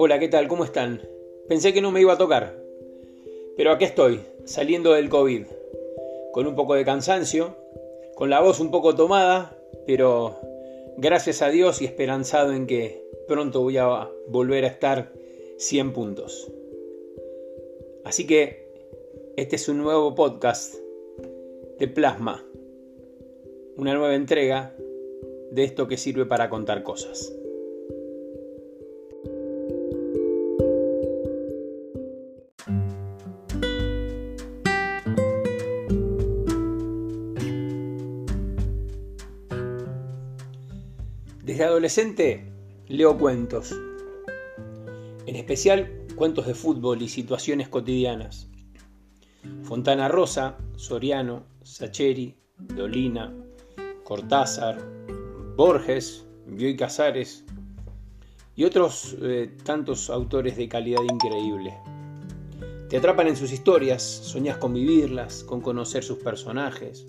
Hola, ¿qué tal? ¿Cómo están? Pensé que no me iba a tocar, pero aquí estoy, saliendo del COVID, con un poco de cansancio, con la voz un poco tomada, pero gracias a Dios y esperanzado en que pronto voy a volver a estar 100 puntos. Así que este es un nuevo podcast de Plasma, una nueva entrega de esto que sirve para contar cosas. Desde adolescente leo cuentos, en especial cuentos de fútbol y situaciones cotidianas. Fontana Rosa, Soriano, Sacheri, Dolina, Cortázar, Borges, Bioy Casares y otros eh, tantos autores de calidad increíble. Te atrapan en sus historias, soñas con vivirlas, con conocer sus personajes,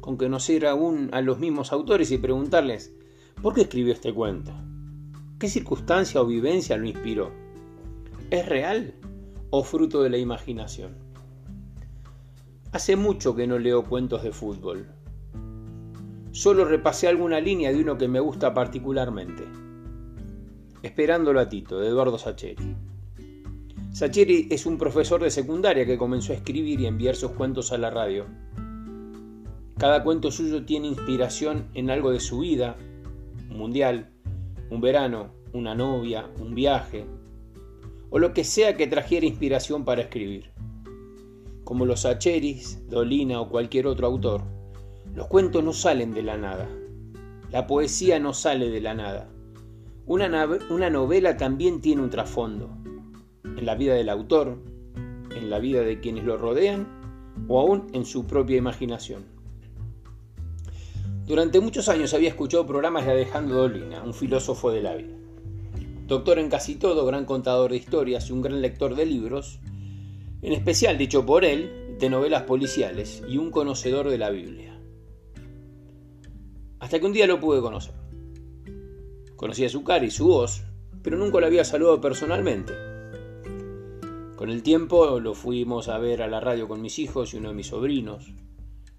con conocer aún a los mismos autores y preguntarles, ¿por qué escribió este cuento? ¿Qué circunstancia o vivencia lo inspiró? ¿Es real o fruto de la imaginación? Hace mucho que no leo cuentos de fútbol. Solo repasé alguna línea de uno que me gusta particularmente. Esperándolo a Tito, de Eduardo Sacheri. Sacheri es un profesor de secundaria que comenzó a escribir y enviar sus cuentos a la radio. Cada cuento suyo tiene inspiración en algo de su vida, un mundial, un verano, una novia, un viaje, o lo que sea que trajera inspiración para escribir. Como los Sacheris, Dolina o cualquier otro autor, los cuentos no salen de la nada. La poesía no sale de la nada. Una, una novela también tiene un trasfondo. En la vida del autor, en la vida de quienes lo rodean o aún en su propia imaginación. Durante muchos años había escuchado programas de Alejandro Dolina, un filósofo de la vida. Doctor en casi todo, gran contador de historias y un gran lector de libros, en especial dicho por él, de novelas policiales y un conocedor de la Biblia. Hasta que un día lo pude conocer. Conocía su cara y su voz, pero nunca lo había saludado personalmente. Con el tiempo lo fuimos a ver a la radio con mis hijos y uno de mis sobrinos.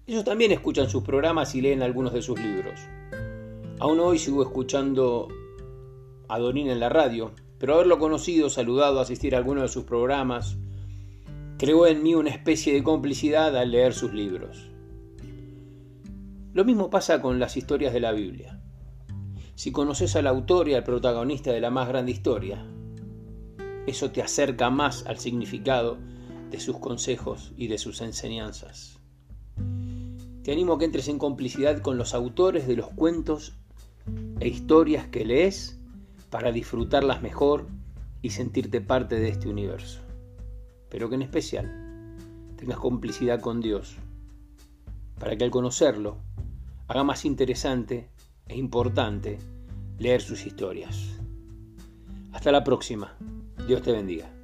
Ellos también escuchan sus programas y leen algunos de sus libros. Aún hoy sigo escuchando a Donín en la radio, pero haberlo conocido, saludado, asistir a alguno de sus programas, creó en mí una especie de complicidad al leer sus libros. Lo mismo pasa con las historias de la Biblia. Si conoces al autor y al protagonista de la más grande historia, eso te acerca más al significado de sus consejos y de sus enseñanzas. Te animo a que entres en complicidad con los autores de los cuentos e historias que lees para disfrutarlas mejor y sentirte parte de este universo. Pero que en especial tengas complicidad con Dios, para que al conocerlo haga más interesante e importante leer sus historias. Hasta la próxima. Dios te bendiga.